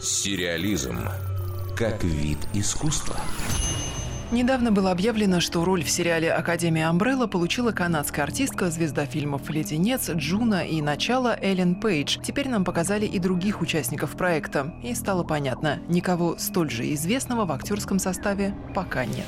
Сериализм как вид искусства. Недавно было объявлено, что роль в сериале «Академия Амбрелла» получила канадская артистка, звезда фильмов «Леденец», «Джуно» и «Начало» Эллен Пейдж. Теперь нам показали и других участников проекта. И стало понятно, никого столь же известного в актерском составе пока нет.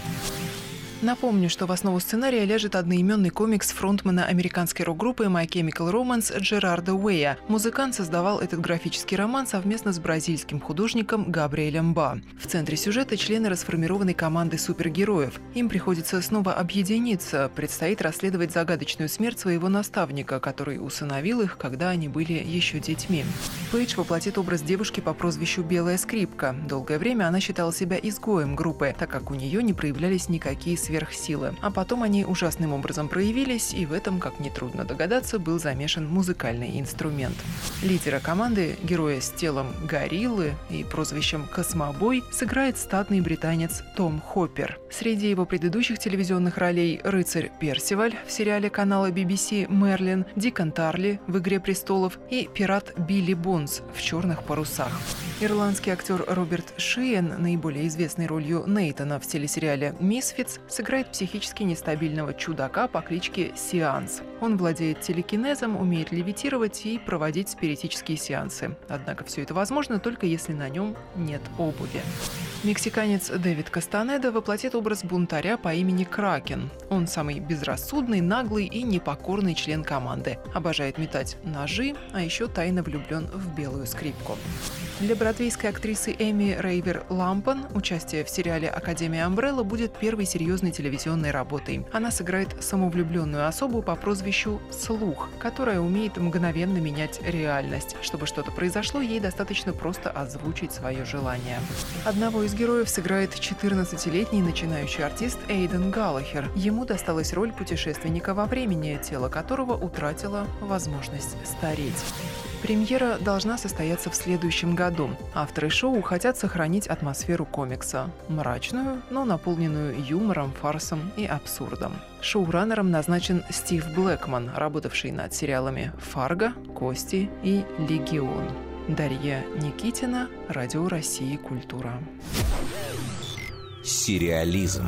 Напомню, что в основу сценария лежит одноименный комикс фронтмена американской рок-группы My Chemical Romance Джерарда Уэя. Музыкант создавал этот графический роман совместно с бразильским художником Габриэлем Ба. В центре сюжета члены расформированной команды супергероев. Им приходится снова объединиться, предстоит расследовать загадочную смерть своего наставника, который усыновил их, когда они были еще детьми. Пейдж воплотит образ девушки по прозвищу Белая скрипка. Долгое время она считала себя изгоем группы, так как у нее не проявлялись никакие сверхсилы. А потом они ужасным образом проявились, и в этом, как нетрудно догадаться, был замешан музыкальный инструмент. Лидера команды, героя с телом гориллы и прозвищем «Космобой», сыграет статный британец Том Хоппер. Среди его предыдущих телевизионных ролей рыцарь Персиваль в сериале канала BBC «Мерлин», Дикон Тарли в «Игре престолов» и пират Билли Бонс в «Черных парусах». Ирландский актер Роберт Шиен, наиболее известной ролью Нейтана в телесериале «Мисфитс», сыграет психически нестабильного чудака по кличке Сеанс. Он владеет телекинезом, умеет левитировать и проводить спиритические сеансы. Однако все это возможно только если на нем нет обуви. Мексиканец Дэвид Кастанеда воплотит образ бунтаря по имени Кракен. Он самый безрассудный, наглый и непокорный член команды. Обожает метать ножи, а еще тайно влюблен в белую скрипку. Для бродвейской актрисы Эми Рейвер Лампан участие в сериале «Академия Амбрелла» будет первой серьезной телевизионной работой. Она сыграет самовлюбленную особу по прозвищу Слух, которая умеет мгновенно менять реальность. Чтобы что-то произошло, ей достаточно просто озвучить свое желание. Одного из героев сыграет 14-летний начинающий артист Эйден Галлахер. Ему досталась роль путешественника во времени, тело которого утратило возможность стареть. Премьера должна состояться в следующем году. Авторы шоу хотят сохранить атмосферу комикса. Мрачную, но наполненную юмором, фарсом и абсурдом. Шоураннером назначен Стив Блэкман, работавший над сериалами «Фарго», «Кости» и «Легион». Дарья Никитина, Радио России «Культура». Сериализм.